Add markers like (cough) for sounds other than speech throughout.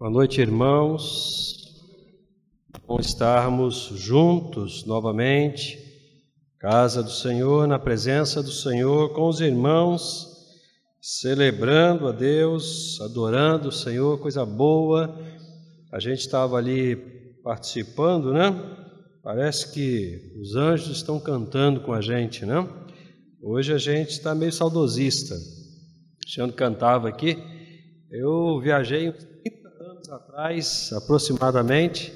Boa noite, irmãos. Bom estarmos juntos novamente, casa do Senhor, na presença do Senhor, com os irmãos, celebrando a Deus, adorando o Senhor, coisa boa. A gente estava ali participando, né? Parece que os anjos estão cantando com a gente, né? Hoje a gente está meio saudosista. O Xando cantava aqui. Eu viajei anos atrás, aproximadamente,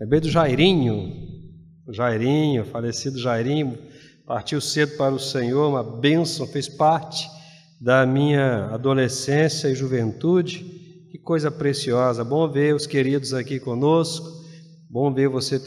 lembrei do Jairinho, o Jairinho, falecido Jairinho, partiu cedo para o Senhor, uma bênção, fez parte da minha adolescência e juventude. Que coisa preciosa, bom ver os queridos aqui conosco, bom ver você,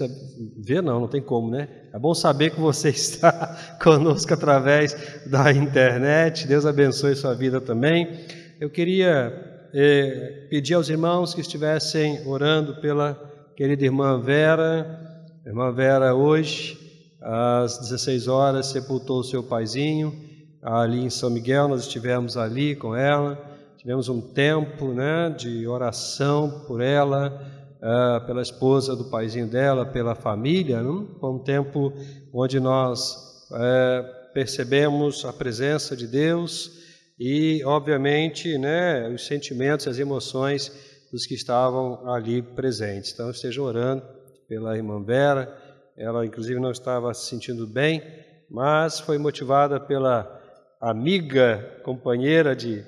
ver não, não tem como, né? É bom saber que você (laughs) está conosco através da internet, Deus abençoe sua vida também. Eu queria eh, pedir aos irmãos que estivessem orando pela querida irmã Vera. Irmã Vera, hoje, às 16 horas, sepultou seu paizinho ali em São Miguel. Nós estivemos ali com ela, tivemos um tempo né, de oração por ela, uh, pela esposa do paizinho dela, pela família. Não? Foi um tempo onde nós uh, percebemos a presença de Deus e, obviamente, né, os sentimentos, as emoções dos que estavam ali presentes. Então, estejam orando pela irmã Vera. Ela, inclusive, não estava se sentindo bem, mas foi motivada pela amiga, companheira de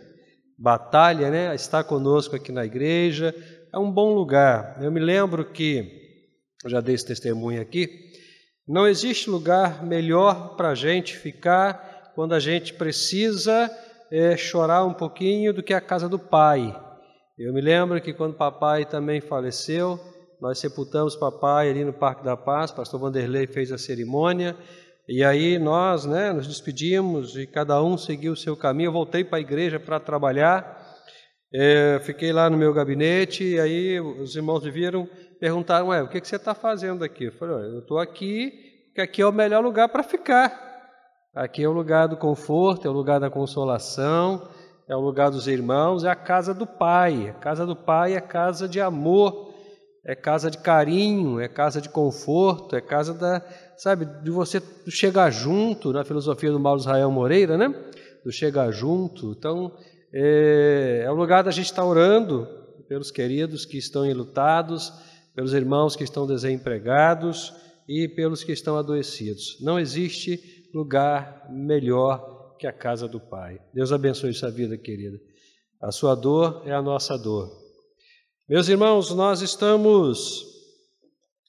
batalha, né? Está conosco aqui na igreja. É um bom lugar. Eu me lembro que, já dei esse testemunho aqui, não existe lugar melhor para a gente ficar quando a gente precisa é, chorar um pouquinho do que a casa do pai. Eu me lembro que quando papai também faleceu, nós sepultamos papai ali no Parque da Paz, pastor Vanderlei fez a cerimônia, e aí nós né, nos despedimos e cada um seguiu o seu caminho. Eu voltei para a igreja para trabalhar, é, fiquei lá no meu gabinete, e aí os irmãos me viram, perguntaram, Ué, o que, que você está fazendo aqui? Eu falei, eu estou aqui, porque aqui é o melhor lugar para ficar. Aqui é o lugar do conforto, é o lugar da consolação, é o lugar dos irmãos, é a casa do Pai. A casa do Pai é casa de amor, é casa de carinho, é casa de conforto, é casa da, sabe, de você chegar junto, na filosofia do Mauro Israel Moreira, né? Do chegar junto. Então, é, é o lugar da gente estar orando pelos queridos que estão enlutados, pelos irmãos que estão desempregados e pelos que estão adoecidos. Não existe lugar melhor que a casa do Pai. Deus abençoe sua vida, querida. A sua dor é a nossa dor. Meus irmãos, nós estamos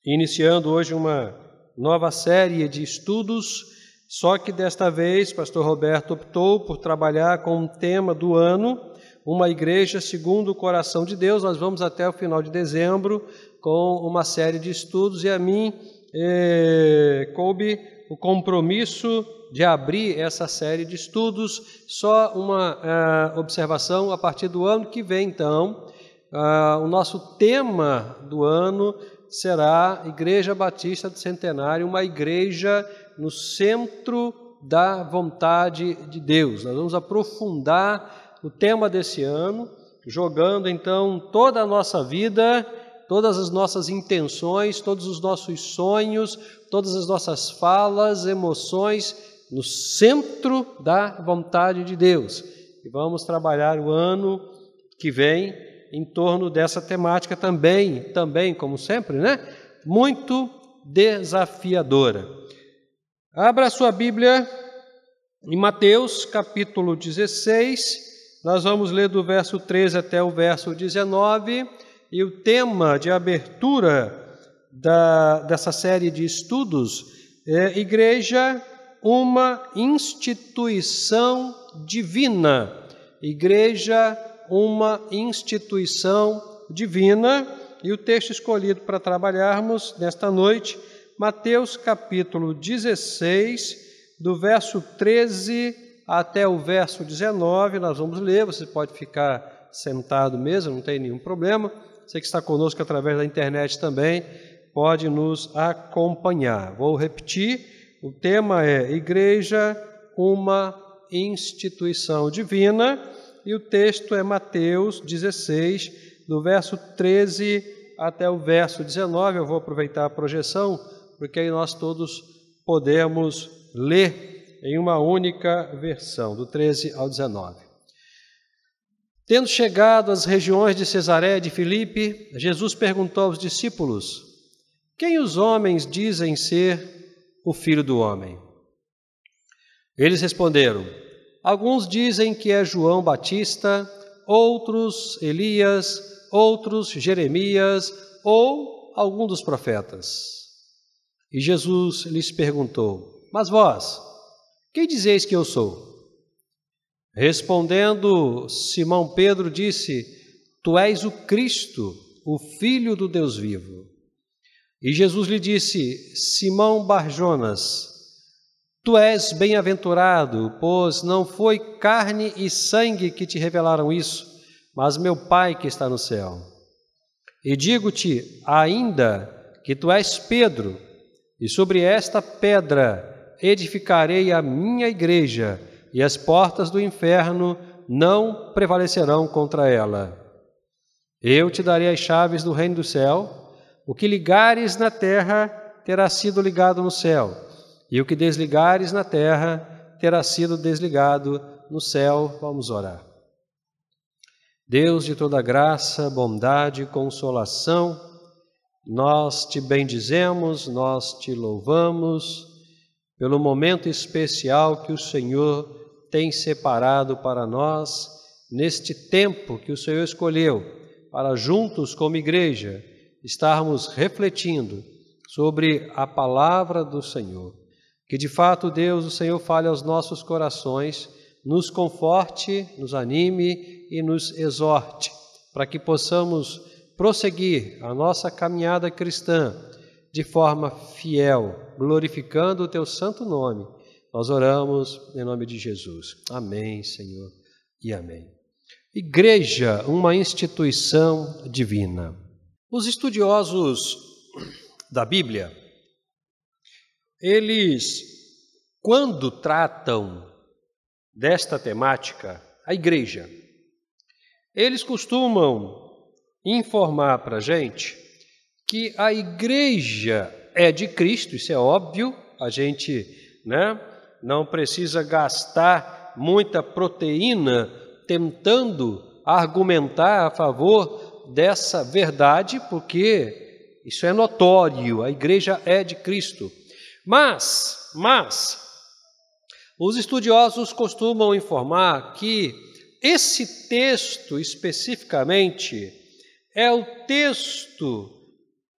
iniciando hoje uma nova série de estudos, só que desta vez, pastor Roberto optou por trabalhar com um tema do ano, uma igreja segundo o coração de Deus. Nós vamos até o final de dezembro com uma série de estudos e a mim eh, coube o compromisso de abrir essa série de estudos. Só uma uh, observação: a partir do ano que vem, então, uh, o nosso tema do ano será Igreja Batista do Centenário, uma igreja no centro da vontade de Deus. Nós vamos aprofundar o tema desse ano, jogando então toda a nossa vida todas as nossas intenções, todos os nossos sonhos, todas as nossas falas, emoções no centro da vontade de Deus. E vamos trabalhar o ano que vem em torno dessa temática também, também como sempre, né? Muito desafiadora. Abra sua Bíblia em Mateus, capítulo 16. Nós vamos ler do verso 13 até o verso 19 e o tema de abertura da, dessa série de estudos é Igreja, uma instituição divina. Igreja, uma instituição divina. E o texto escolhido para trabalharmos nesta noite, Mateus capítulo 16, do verso 13 até o verso 19, nós vamos ler, você pode ficar sentado mesmo, não tem nenhum problema. Você que está conosco através da internet também pode nos acompanhar. Vou repetir: o tema é Igreja, uma instituição divina, e o texto é Mateus 16, do verso 13 até o verso 19. Eu vou aproveitar a projeção, porque aí nós todos podemos ler em uma única versão, do 13 ao 19. Tendo chegado às regiões de Cesaré de Filipe, Jesus perguntou aos discípulos: Quem os homens dizem ser o filho do homem? Eles responderam: Alguns dizem que é João Batista, outros Elias, outros Jeremias ou algum dos profetas. E Jesus lhes perguntou: Mas vós, quem dizeis que eu sou? Respondendo, Simão Pedro disse: Tu és o Cristo, o Filho do Deus vivo. E Jesus lhe disse: Simão Barjonas, Tu és bem-aventurado, pois não foi carne e sangue que te revelaram isso, mas meu Pai que está no céu. E digo-te ainda que tu és Pedro, e sobre esta pedra edificarei a minha igreja, e as portas do inferno não prevalecerão contra ela. Eu te darei as chaves do reino do céu, o que ligares na terra terá sido ligado no céu e o que desligares na terra terá sido desligado no céu. Vamos orar. Deus de toda graça, bondade e consolação, nós te bendizemos, nós te louvamos pelo momento especial que o Senhor tem separado para nós neste tempo que o Senhor escolheu para juntos como igreja estarmos refletindo sobre a palavra do Senhor. Que de fato, Deus, o Senhor, fale aos nossos corações, nos conforte, nos anime e nos exorte, para que possamos prosseguir a nossa caminhada cristã de forma fiel, glorificando o teu santo nome. Nós oramos em nome de Jesus. Amém, Senhor, e amém. Igreja, uma instituição divina. Os estudiosos da Bíblia eles, quando tratam desta temática, a igreja, eles costumam informar para a gente que a igreja é de Cristo, isso é óbvio, a gente né, não precisa gastar muita proteína tentando argumentar a favor dessa verdade, porque isso é notório, a igreja é de Cristo. Mas, mas, os estudiosos costumam informar que esse texto especificamente é o texto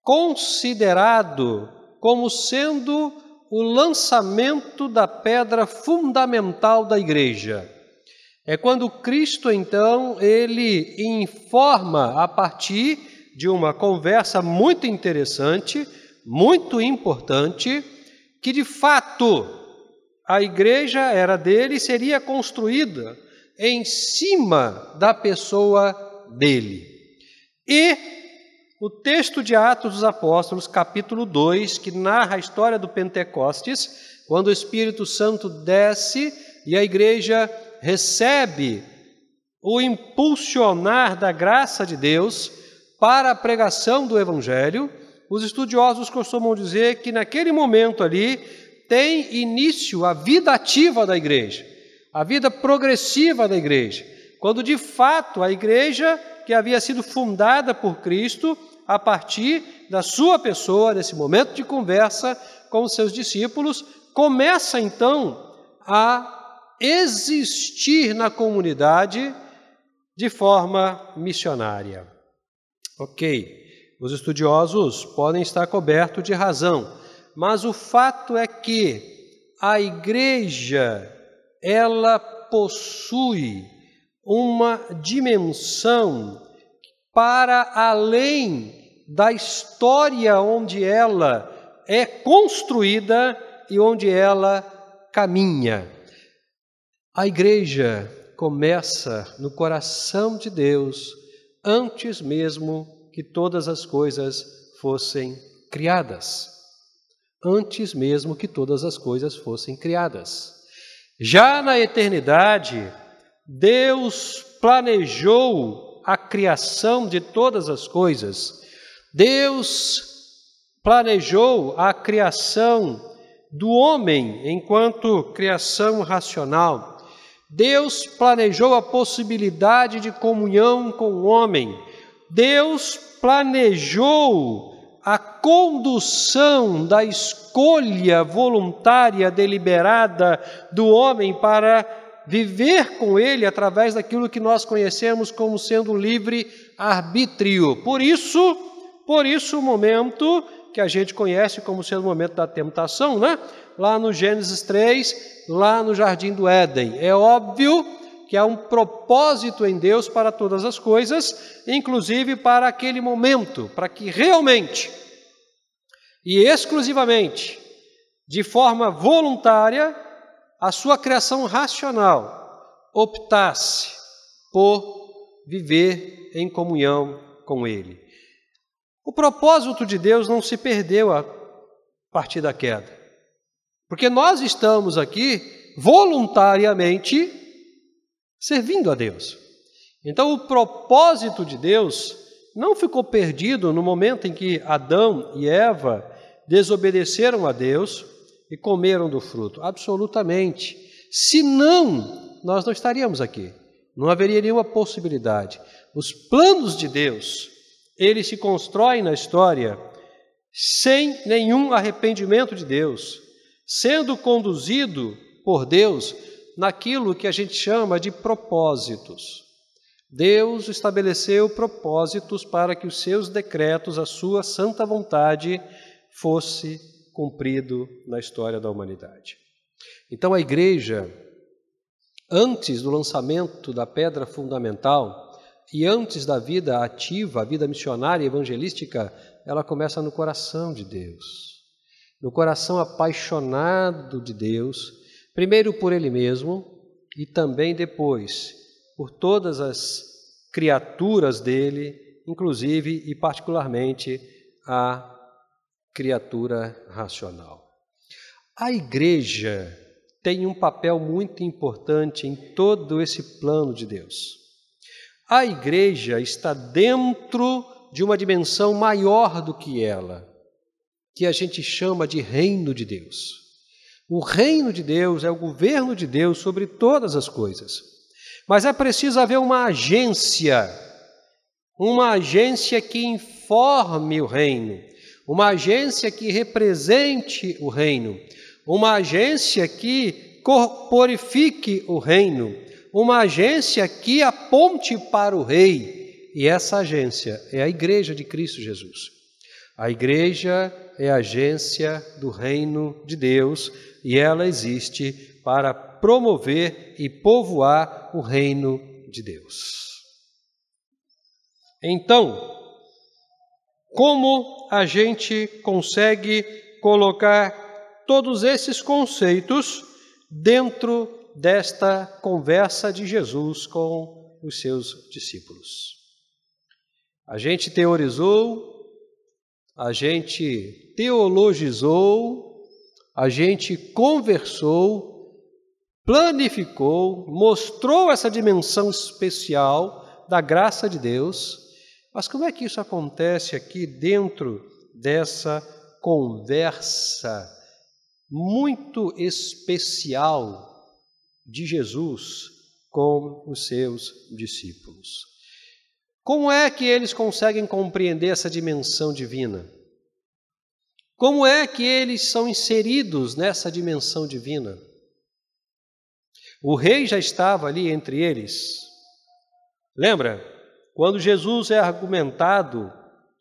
considerado como sendo o lançamento da pedra fundamental da igreja. É quando Cristo então ele informa a partir de uma conversa muito interessante, muito importante, que de fato a igreja era dele e seria construída em cima da pessoa dele. E o texto de Atos dos Apóstolos, capítulo 2, que narra a história do Pentecostes, quando o Espírito Santo desce e a igreja recebe o impulsionar da graça de Deus para a pregação do Evangelho, os estudiosos costumam dizer que naquele momento ali tem início a vida ativa da igreja, a vida progressiva da igreja, quando de fato a igreja que havia sido fundada por Cristo a partir da sua pessoa, nesse momento de conversa com os seus discípulos, começa então a existir na comunidade de forma missionária. Ok. Os estudiosos podem estar cobertos de razão, mas o fato é que a igreja ela possui uma dimensão para além da história onde ela é construída e onde ela caminha. A igreja começa no coração de Deus antes mesmo que todas as coisas fossem criadas, antes mesmo que todas as coisas fossem criadas. Já na eternidade, Deus planejou a criação de todas as coisas, Deus planejou a criação do homem enquanto criação racional. Deus planejou a possibilidade de comunhão com o homem. Deus planejou a condução da escolha voluntária, deliberada do homem para viver com ele através daquilo que nós conhecemos como sendo livre arbítrio. Por isso, por isso o momento que a gente conhece como sendo o momento da tentação, né? Lá no Gênesis 3, lá no jardim do Éden. É óbvio que há um propósito em Deus para todas as coisas, inclusive para aquele momento, para que realmente e exclusivamente, de forma voluntária, a sua criação racional optasse por viver em comunhão com Ele. O propósito de Deus não se perdeu a partir da queda, porque nós estamos aqui voluntariamente servindo a Deus. Então, o propósito de Deus não ficou perdido no momento em que Adão e Eva desobedeceram a Deus e comeram do fruto? Absolutamente. Se não, nós não estaríamos aqui. Não haveria nenhuma possibilidade. Os planos de Deus, eles se constroem na história sem nenhum arrependimento de Deus, sendo conduzido por Deus naquilo que a gente chama de propósitos. Deus estabeleceu propósitos para que os seus decretos, a sua santa vontade, fosse cumprido na história da humanidade. Então a igreja, antes do lançamento da pedra fundamental e antes da vida ativa, a vida missionária e evangelística, ela começa no coração de Deus. No coração apaixonado de Deus, primeiro por Ele mesmo e também depois por todas as criaturas dele, inclusive e particularmente a criatura racional. A igreja tem um papel muito importante em todo esse plano de Deus. A igreja está dentro de uma dimensão maior do que ela, que a gente chama de reino de Deus. O reino de Deus é o governo de Deus sobre todas as coisas. Mas é preciso haver uma agência, uma agência que informe o reino, uma agência que represente o reino, uma agência que corporifique o reino, uma agência que aponte para o rei. E essa agência é a Igreja de Cristo Jesus. A igreja é a agência do reino de Deus e ela existe para promover e povoar o reino de Deus. Então, como a gente consegue colocar todos esses conceitos dentro desta conversa de Jesus com os seus discípulos? A gente teorizou, a gente teologizou, a gente conversou, planificou, mostrou essa dimensão especial da graça de Deus mas como é que isso acontece aqui dentro dessa conversa muito especial de Jesus com os seus discípulos? Como é que eles conseguem compreender essa dimensão divina? Como é que eles são inseridos nessa dimensão divina? O rei já estava ali entre eles. Lembra? Quando Jesus é argumentado,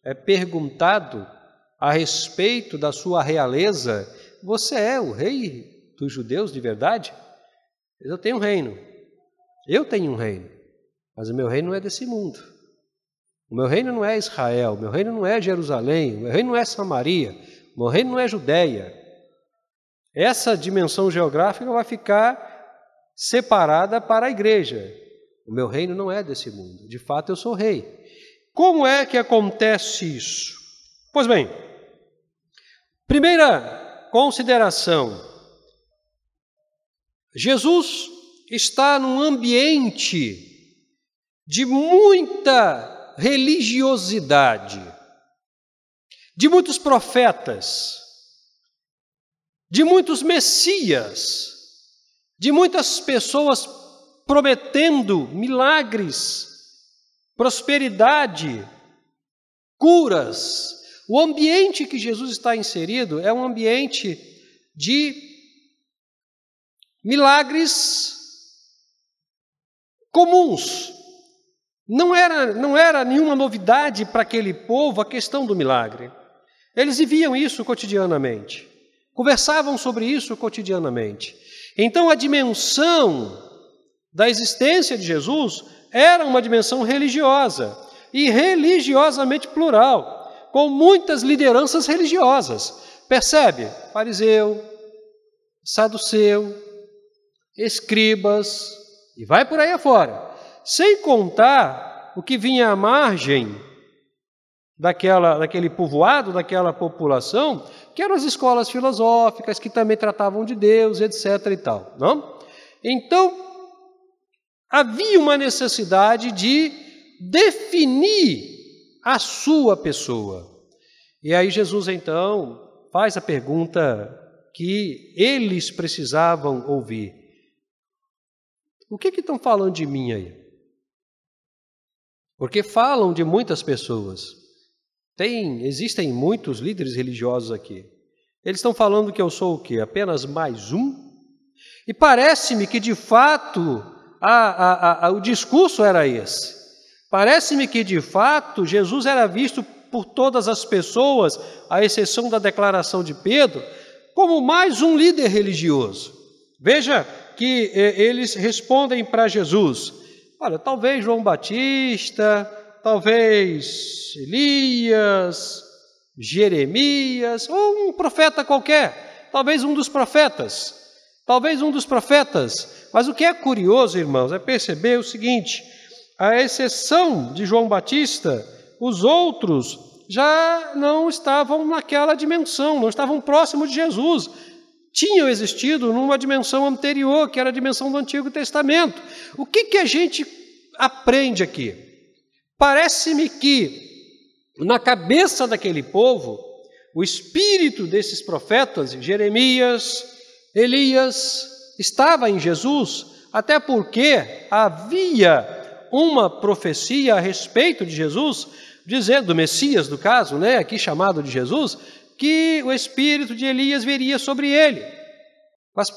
é perguntado a respeito da sua realeza, você é o rei dos judeus de verdade? Eu tenho um reino. Eu tenho um reino. Mas o meu reino não é desse mundo. O meu reino não é Israel, o meu reino não é Jerusalém, o meu reino não é Samaria, o meu reino não é Judéia. Essa dimensão geográfica vai ficar separada para a igreja. O meu reino não é desse mundo. De fato, eu sou rei. Como é que acontece isso? Pois bem, primeira consideração: Jesus está num ambiente de muita religiosidade, de muitos profetas, de muitos messias, de muitas pessoas prometendo milagres, prosperidade, curas. O ambiente que Jesus está inserido é um ambiente de milagres comuns. Não era, não era nenhuma novidade para aquele povo a questão do milagre. Eles viviam isso cotidianamente, conversavam sobre isso cotidianamente. Então a dimensão da existência de Jesus era uma dimensão religiosa e religiosamente plural, com muitas lideranças religiosas. Percebe? Fariseu, saduceu, escribas, e vai por aí afora. Sem contar o que vinha à margem daquela, daquele povoado, daquela população, que eram as escolas filosóficas, que também tratavam de Deus, etc. e tal. Não? Então, havia uma necessidade de definir a sua pessoa. E aí Jesus então faz a pergunta que eles precisavam ouvir: O que, que estão falando de mim aí? Porque falam de muitas pessoas. Tem, existem muitos líderes religiosos aqui. Eles estão falando que eu sou o quê? Apenas mais um? E parece-me que de fato a, a, a, o discurso era esse. Parece-me que, de fato, Jesus era visto por todas as pessoas, à exceção da declaração de Pedro, como mais um líder religioso. Veja que eh, eles respondem para Jesus: olha, talvez João Batista, talvez Elias, Jeremias, ou um profeta qualquer, talvez um dos profetas. Talvez um dos profetas. Mas o que é curioso, irmãos, é perceber o seguinte: a exceção de João Batista, os outros já não estavam naquela dimensão, não estavam próximos de Jesus. Tinham existido numa dimensão anterior, que era a dimensão do Antigo Testamento. O que, que a gente aprende aqui? Parece-me que na cabeça daquele povo, o espírito desses profetas, Jeremias, Elias estava em Jesus, até porque havia uma profecia a respeito de Jesus, dizendo, do Messias, do caso, né, aqui chamado de Jesus, que o espírito de Elias viria sobre ele. Mas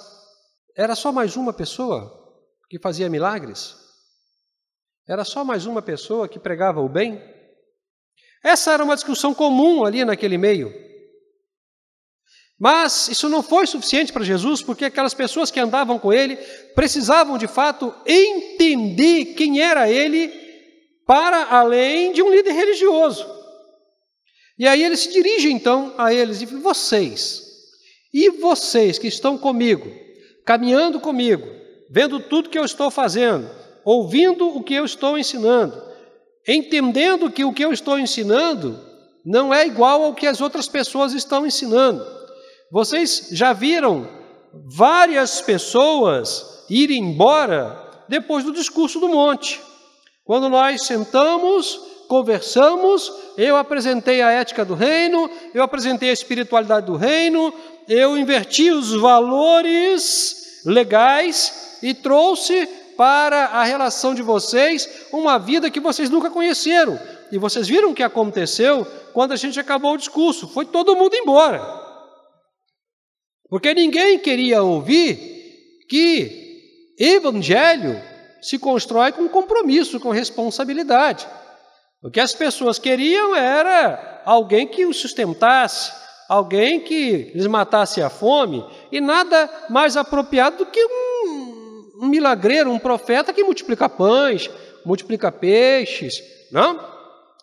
era só mais uma pessoa que fazia milagres? Era só mais uma pessoa que pregava o bem? Essa era uma discussão comum ali naquele meio. Mas isso não foi suficiente para Jesus, porque aquelas pessoas que andavam com ele precisavam de fato entender quem era ele para além de um líder religioso. E aí ele se dirige então a eles e diz: vocês, e vocês que estão comigo, caminhando comigo, vendo tudo que eu estou fazendo, ouvindo o que eu estou ensinando, entendendo que o que eu estou ensinando não é igual ao que as outras pessoas estão ensinando. Vocês já viram várias pessoas irem embora depois do discurso do monte. Quando nós sentamos, conversamos, eu apresentei a ética do reino, eu apresentei a espiritualidade do reino, eu inverti os valores legais e trouxe para a relação de vocês uma vida que vocês nunca conheceram. E vocês viram o que aconteceu quando a gente acabou o discurso: foi todo mundo embora. Porque ninguém queria ouvir que evangelho se constrói com compromisso, com responsabilidade. O que as pessoas queriam era alguém que os sustentasse, alguém que lhes matasse a fome, e nada mais apropriado do que um, um milagreiro, um profeta que multiplica pães, multiplica peixes, não?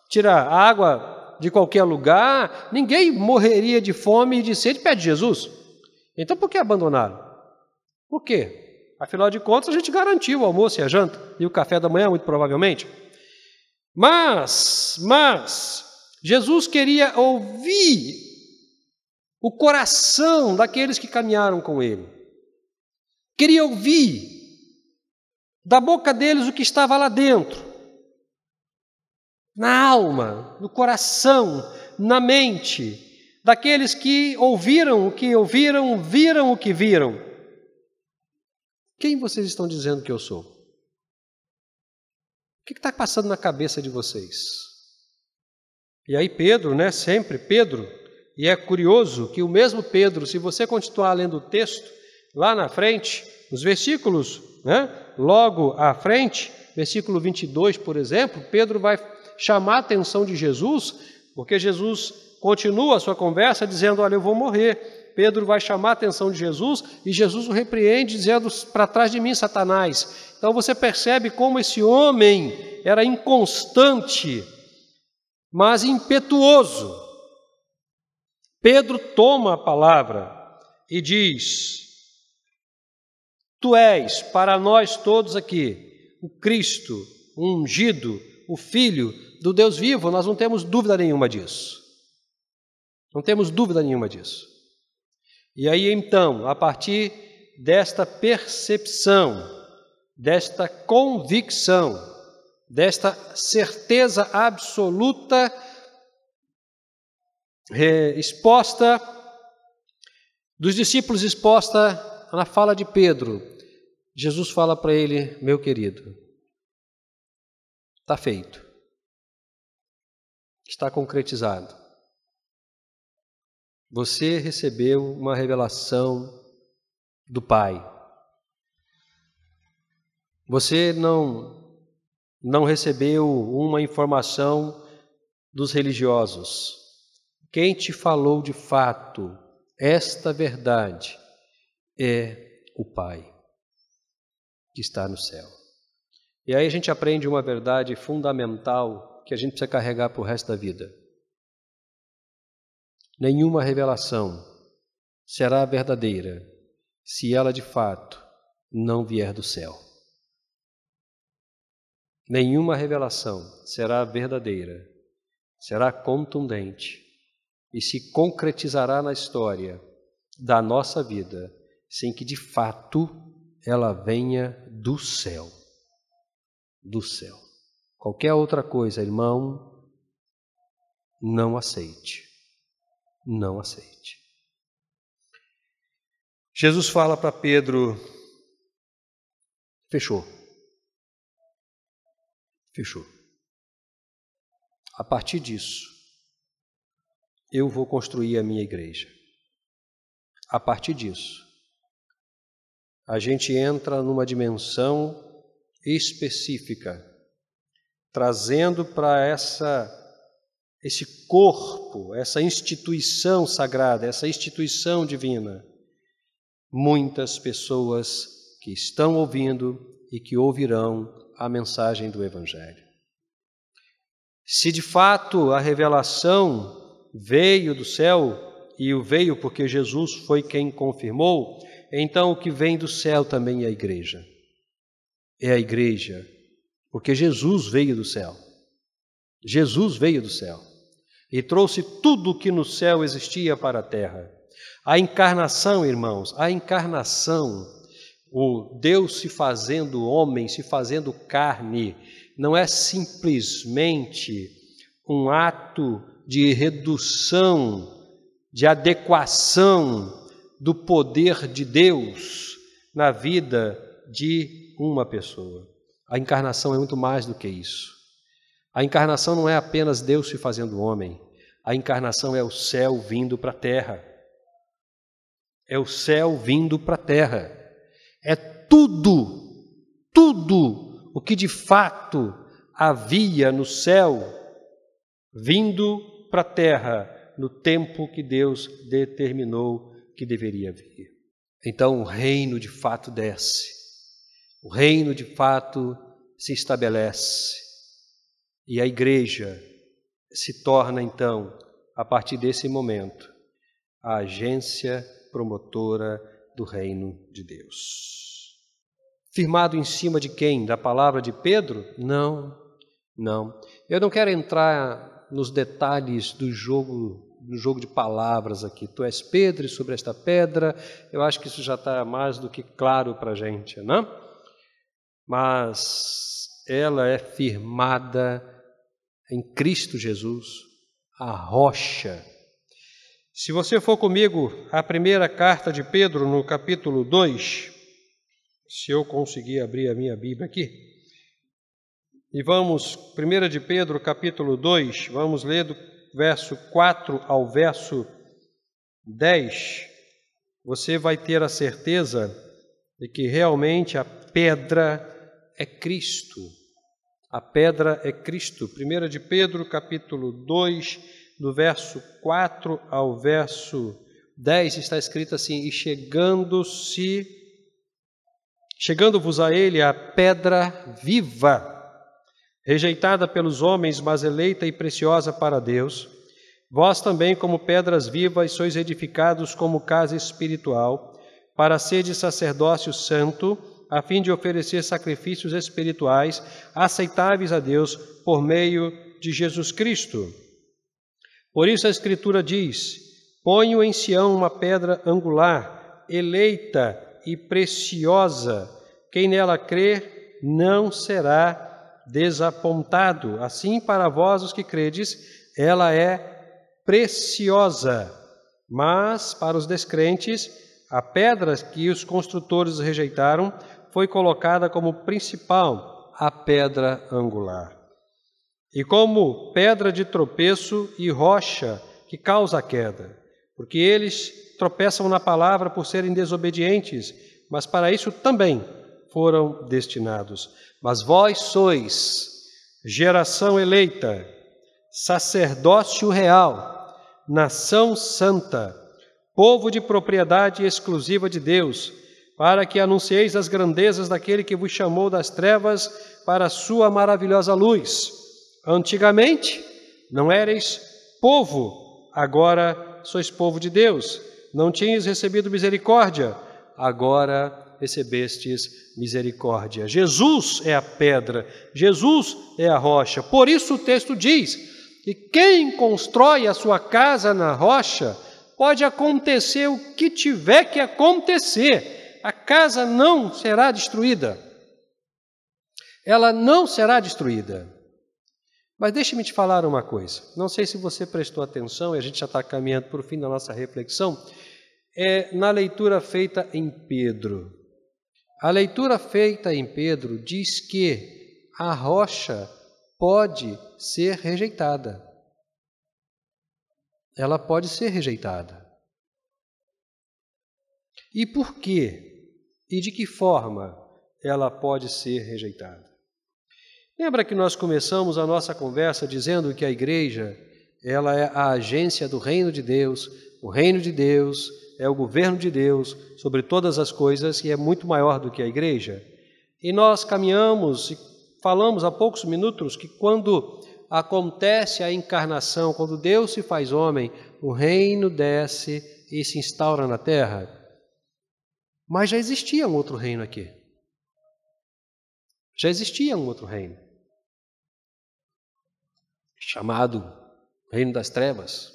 Tira água de qualquer lugar. Ninguém morreria de fome e de sede perto de Jesus. Então por que abandonaram? Por quê? Afinal de contas, a gente garantiu o almoço e a janta e o café da manhã, muito provavelmente. Mas, mas, Jesus queria ouvir o coração daqueles que caminharam com ele. Queria ouvir da boca deles o que estava lá dentro. na alma, no coração, na mente daqueles que ouviram o que ouviram, viram o que viram. Quem vocês estão dizendo que eu sou? O que está passando na cabeça de vocês? E aí, Pedro, né? Sempre Pedro, e é curioso que o mesmo Pedro, se você continuar lendo o texto, lá na frente, nos versículos, né? Logo à frente, versículo 22, por exemplo, Pedro vai chamar a atenção de Jesus, porque Jesus continua a sua conversa dizendo: Olha, eu vou morrer. Pedro vai chamar a atenção de Jesus e Jesus o repreende, dizendo: Para trás de mim, Satanás. Então você percebe como esse homem era inconstante, mas impetuoso. Pedro toma a palavra e diz: Tu és para nós todos aqui o Cristo, o ungido, o Filho do Deus vivo, nós não temos dúvida nenhuma disso. Não temos dúvida nenhuma disso. E aí então, a partir desta percepção, desta convicção, desta certeza absoluta é, exposta dos discípulos exposta na fala de Pedro, Jesus fala para ele, meu querido, está feito, está concretizado. Você recebeu uma revelação do Pai. Você não não recebeu uma informação dos religiosos. Quem te falou de fato esta verdade é o Pai que está no céu. E aí a gente aprende uma verdade fundamental que a gente precisa carregar para o resto da vida nenhuma revelação será verdadeira se ela de fato não vier do céu. Nenhuma revelação será verdadeira, será contundente e se concretizará na história da nossa vida sem que de fato ela venha do céu. Do céu. Qualquer outra coisa, irmão, não aceite não aceite. Jesus fala para Pedro: fechou. Fechou. A partir disso, eu vou construir a minha igreja. A partir disso, a gente entra numa dimensão específica, trazendo para essa esse corpo, essa instituição sagrada, essa instituição divina, muitas pessoas que estão ouvindo e que ouvirão a mensagem do Evangelho. Se de fato a revelação veio do céu, e o veio porque Jesus foi quem confirmou, então o que vem do céu também é a igreja. É a igreja, porque Jesus veio do céu. Jesus veio do céu e trouxe tudo o que no céu existia para a terra. A encarnação, irmãos, a encarnação, o Deus se fazendo homem, se fazendo carne, não é simplesmente um ato de redução, de adequação do poder de Deus na vida de uma pessoa. A encarnação é muito mais do que isso. A encarnação não é apenas Deus se fazendo homem, a encarnação é o céu vindo para a terra. É o céu vindo para a terra. É tudo, tudo o que de fato havia no céu vindo para a terra no tempo que Deus determinou que deveria vir. Então o reino de fato desce, o reino de fato se estabelece e a igreja se torna, então, a partir desse momento, a agência promotora do reino de Deus. Firmado em cima de quem? Da palavra de Pedro? Não, não. Eu não quero entrar nos detalhes do jogo do jogo de palavras aqui. Tu és Pedro e sobre esta pedra. Eu acho que isso já está mais do que claro para a gente, não? Mas ela é firmada em Cristo Jesus, a rocha. Se você for comigo à primeira carta de Pedro, no capítulo 2, se eu conseguir abrir a minha Bíblia aqui, e vamos, 1 de Pedro, capítulo 2, vamos ler do verso 4 ao verso 10, você vai ter a certeza de que realmente a pedra é Cristo. A pedra é Cristo. 1 de Pedro, capítulo 2, do verso 4 ao verso 10, está escrito assim: E chegando-se, chegando-vos a ele a pedra viva, rejeitada pelos homens, mas eleita e preciosa para Deus, Vós também, como pedras vivas, sois edificados como casa espiritual, para de sacerdócio santo, a fim de oferecer sacrifícios espirituais aceitáveis a Deus por meio de Jesus Cristo. Por isso a Escritura diz: Ponho em Sião uma pedra angular, eleita e preciosa. Quem nela crer não será desapontado. Assim, para vós os que credes, ela é preciosa, mas para os descrentes, a pedra que os construtores rejeitaram foi colocada como principal, a pedra angular. E como pedra de tropeço e rocha que causa a queda, porque eles tropeçam na palavra por serem desobedientes, mas para isso também foram destinados. Mas vós sois geração eleita, sacerdócio real, nação santa, povo de propriedade exclusiva de Deus, para que anuncieis as grandezas daquele que vos chamou das trevas para a sua maravilhosa luz. Antigamente não erais povo, agora sois povo de Deus. Não tinhas recebido misericórdia, agora recebestes misericórdia. Jesus é a pedra, Jesus é a rocha. Por isso o texto diz: e quem constrói a sua casa na rocha, pode acontecer o que tiver que acontecer, a casa não será destruída. Ela não será destruída. Mas deixe-me te falar uma coisa. Não sei se você prestou atenção, e a gente já está caminhando para o fim da nossa reflexão, é na leitura feita em Pedro. A leitura feita em Pedro diz que a rocha pode ser rejeitada. Ela pode ser rejeitada. E por quê? E de que forma ela pode ser rejeitada? Lembra que nós começamos a nossa conversa dizendo que a igreja, ela é a agência do reino de Deus, o reino de Deus é o governo de Deus sobre todas as coisas e é muito maior do que a igreja. E nós caminhamos e falamos há poucos minutos que quando acontece a encarnação, quando Deus se faz homem, o reino desce e se instaura na terra. Mas já existia um outro reino aqui. Já existia um outro reino. Chamado Reino das Trevas.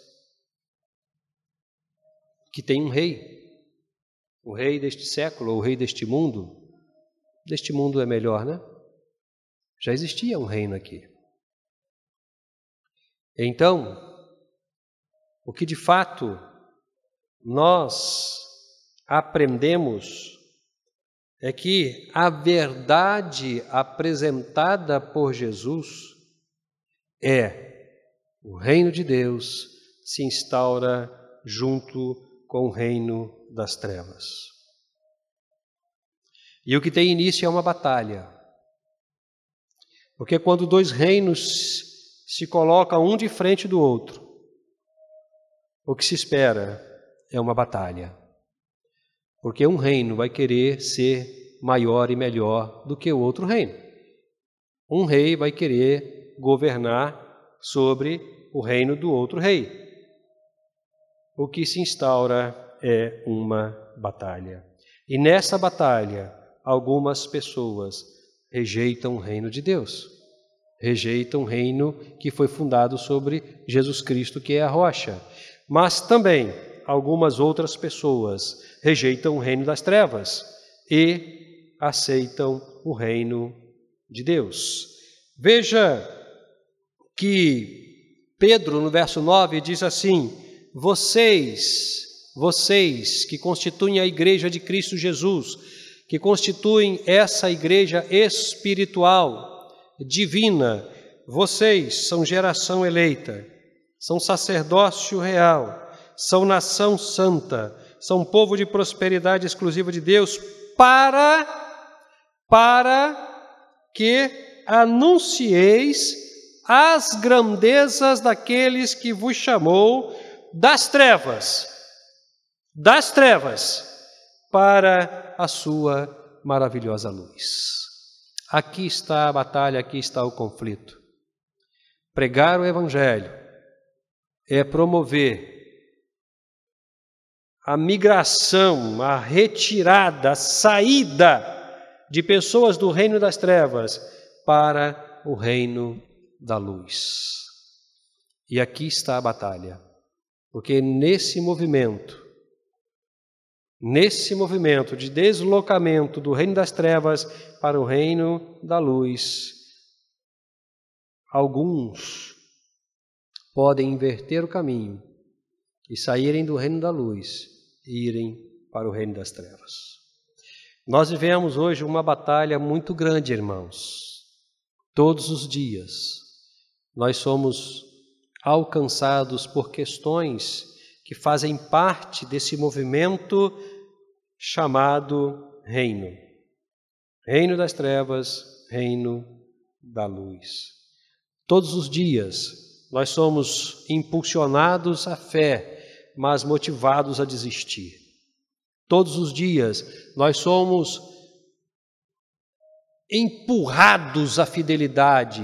Que tem um rei. O rei deste século, ou o rei deste mundo. Deste mundo é melhor, né? Já existia um reino aqui. Então, o que de fato nós aprendemos é que a verdade apresentada por Jesus é o reino de Deus se instaura junto com o reino das trevas. E o que tem início é uma batalha. Porque quando dois reinos se colocam um de frente do outro, o que se espera é uma batalha. Porque um reino vai querer ser maior e melhor do que o outro reino. Um rei vai querer governar sobre o reino do outro rei. O que se instaura é uma batalha. E nessa batalha, algumas pessoas rejeitam o reino de Deus. Rejeitam o reino que foi fundado sobre Jesus Cristo, que é a rocha. Mas também algumas outras pessoas rejeitam o reino das trevas e aceitam o reino de Deus. Veja que Pedro, no verso 9, diz assim: Vocês, vocês que constituem a igreja de Cristo Jesus, que constituem essa igreja espiritual, divina, vocês são geração eleita, são sacerdócio real, são nação santa, são povo de prosperidade exclusiva de Deus para para que anuncieis as grandezas daqueles que vos chamou das trevas, das trevas, para a sua maravilhosa luz. Aqui está a batalha, aqui está o conflito. Pregar o Evangelho é promover a migração, a retirada, a saída de pessoas do reino das trevas para o reino da luz. E aqui está a batalha, porque nesse movimento, nesse movimento de deslocamento do reino das trevas para o reino da luz, alguns podem inverter o caminho e saírem do reino da luz irem para o reino das trevas. Nós vivemos hoje uma batalha muito grande, irmãos. Todos os dias nós somos alcançados por questões que fazem parte desse movimento chamado reino. Reino das trevas, reino da luz. Todos os dias nós somos impulsionados à fé, mas motivados a desistir. Todos os dias nós somos empurrados à fidelidade,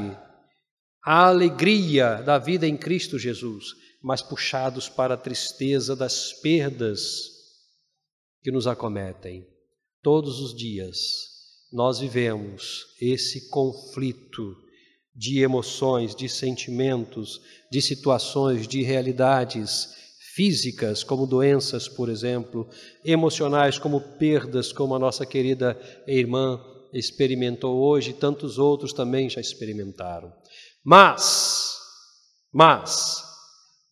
à alegria da vida em Cristo Jesus, mas puxados para a tristeza das perdas que nos acometem. Todos os dias nós vivemos esse conflito de emoções, de sentimentos, de situações, de realidades físicas, como doenças, por exemplo, emocionais, como perdas, como a nossa querida irmã experimentou hoje, e tantos outros também já experimentaram. Mas, mas,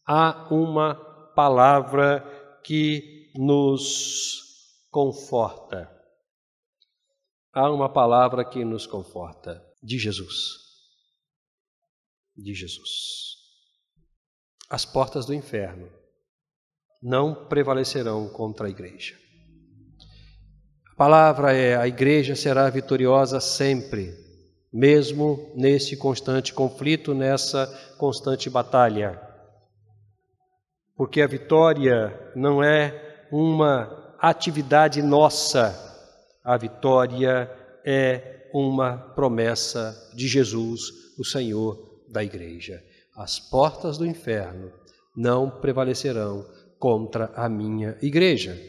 há uma palavra que nos conforta. Há uma palavra que nos conforta, de Jesus. De Jesus. As portas do inferno não prevalecerão contra a igreja. A palavra é: a igreja será vitoriosa sempre, mesmo nesse constante conflito, nessa constante batalha. Porque a vitória não é uma atividade nossa, a vitória é uma promessa de Jesus, o Senhor da igreja. As portas do inferno não prevalecerão contra a minha igreja.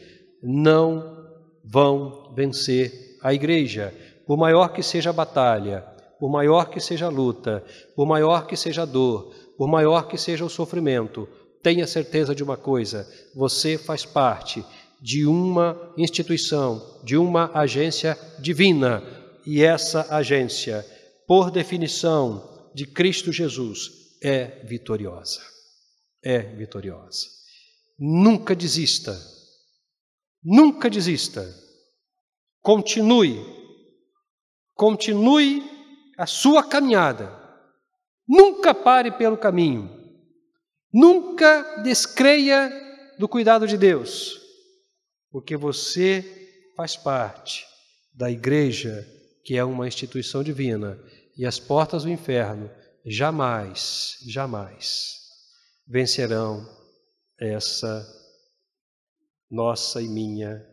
Não vão vencer a igreja, por maior que seja a batalha, por maior que seja a luta, por maior que seja a dor, por maior que seja o sofrimento. Tenha certeza de uma coisa: você faz parte de uma instituição, de uma agência divina, e essa agência, por definição de Cristo Jesus, é vitoriosa. É vitoriosa. Nunca desista. Nunca desista. Continue. Continue a sua caminhada. Nunca pare pelo caminho. Nunca descreia do cuidado de Deus, porque você faz parte da igreja, que é uma instituição divina, e as portas do inferno jamais, jamais vencerão essa nossa e minha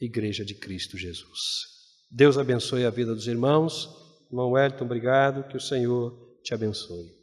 Igreja de Cristo Jesus. Deus abençoe a vida dos irmãos. Irmão Wellington, obrigado. Que o Senhor te abençoe.